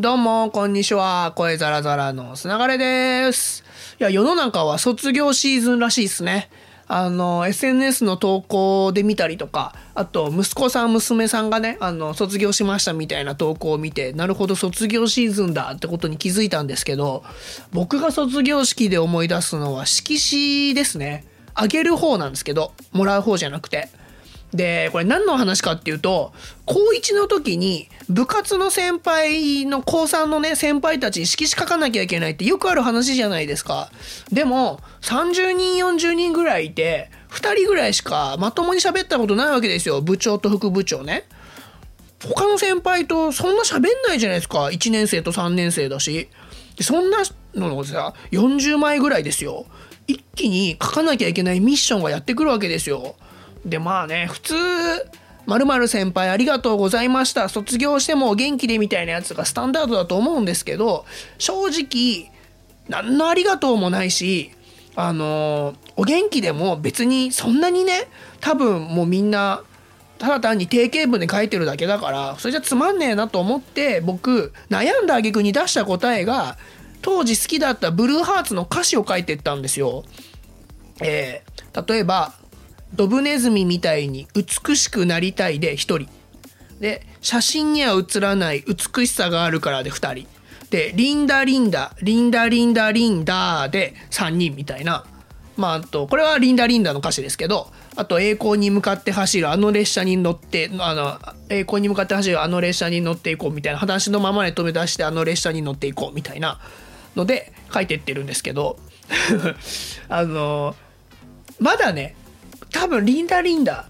どうも、こんにちは。声ザラザラのつながれです。いや、世の中は卒業シーズンらしいですね。あの、SNS の投稿で見たりとか、あと、息子さん、娘さんがね、あの、卒業しましたみたいな投稿を見て、なるほど、卒業シーズンだってことに気づいたんですけど、僕が卒業式で思い出すのは色紙ですね。あげる方なんですけど、もらう方じゃなくて。で、これ何の話かっていうと、高1の時に部活の先輩の高3のね、先輩たちに色紙書かなきゃいけないってよくある話じゃないですか。でも、30人、40人ぐらいいて、2人ぐらいしかまともに喋ったことないわけですよ。部長と副部長ね。他の先輩とそんな喋んないじゃないですか。1年生と3年生だし。そんなのさ、40枚ぐらいですよ。一気に書かなきゃいけないミッションがやってくるわけですよ。でまあね普通まる先輩ありがとうございました卒業しても元気でみたいなやつがスタンダードだと思うんですけど正直何のありがとうもないしあのお元気でも別にそんなにね多分もうみんなただ単に定型文で書いてるだけだからそれじゃつまんねえなと思って僕悩んだ挙句に出した答えが当時好きだったブルーハーツの歌詞を書いてったんですよ。えー、例えばドブネズミみたいに美しくなりたいで1人。で写真には写らない美しさがあるからで2人。でリンダリンダリンダリンダリンダで3人みたいな。まああとこれはリンダリンダの歌詞ですけどあと栄光に向かって走るあの列車に乗ってあの栄光に向かって走るあの列車に乗っていこうみたいな。話のままで止め出してあの列車に乗っていこうみたいな。ので書いてってるんですけど。あのまだね多分リンダリンダ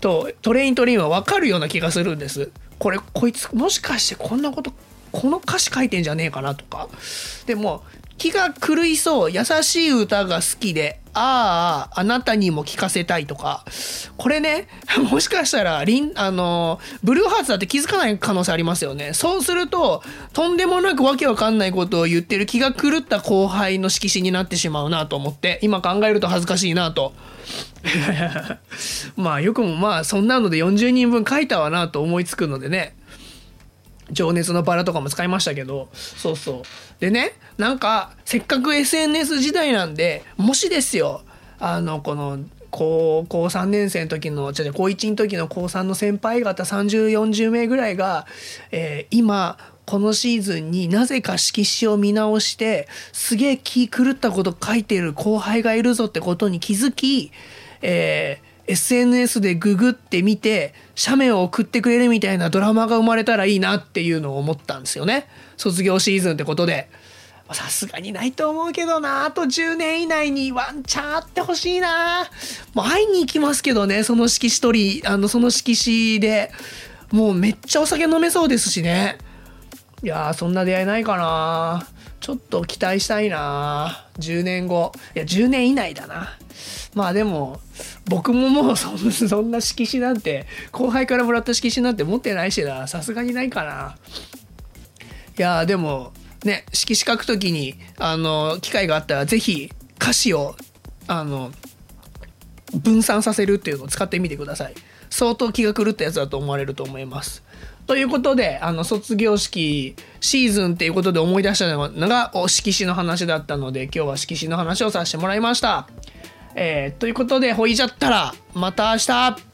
とトレイントレインは分かるような気がするんです。これこいつもしかしてこんなことこの歌詞書いてんじゃねえかなとか。でも気が狂いそう優しい歌が好きで。あああなたにも聞かせたいとか。これね もしかしたらリンあのブルーハーツだって気づかない可能性ありますよね。そうするととんでもなくわけわかんないことを言ってる気が狂った後輩の色紙になってしまうなと思って今考えると恥ずかしいなと。まあよくもまあそんなので40人分書いたわなと思いつくのでね。情熱のバラとかも使いましたけど。そうそう。でねなんかせっかく SNS 時代なんでもしですよあのこの高校3年生の時のじゃ高1の時の高3の先輩方3040名ぐらいが、えー、今このシーズンになぜか色紙を見直してすげえ気狂ったこと書いてる後輩がいるぞってことに気づき、えー、SNS でググってみて写メを送ってくれるみたいなドラマが生まれたらいいなっていうのを思ったんですよね。卒業シーズンってことで。さすがにないと思うけどな。あと10年以内にワンチャンあってほしいな。もう会いに行きますけどねその色紙取りあのその色紙で。もうめっちゃお酒飲めそうですしね。いやそんな出会いないかな。ちょっと期待したいな。10年後。いや10年以内だな。まあでも僕ももうそんな色紙なんて後輩からもらった色紙なんて持ってないしな。さすがにないかな。いやでもね色紙書く時にあの機会があったら是非歌詞をあの分散させるっていうのを使ってみてください。相当気が狂ったやつだと思われると思います。ということで、あの、卒業式シーズンっていうことで思い出したのが、お色紙の話だったので、今日は色紙の話をさせてもらいました。えー、ということで、ほいじゃったら、また明日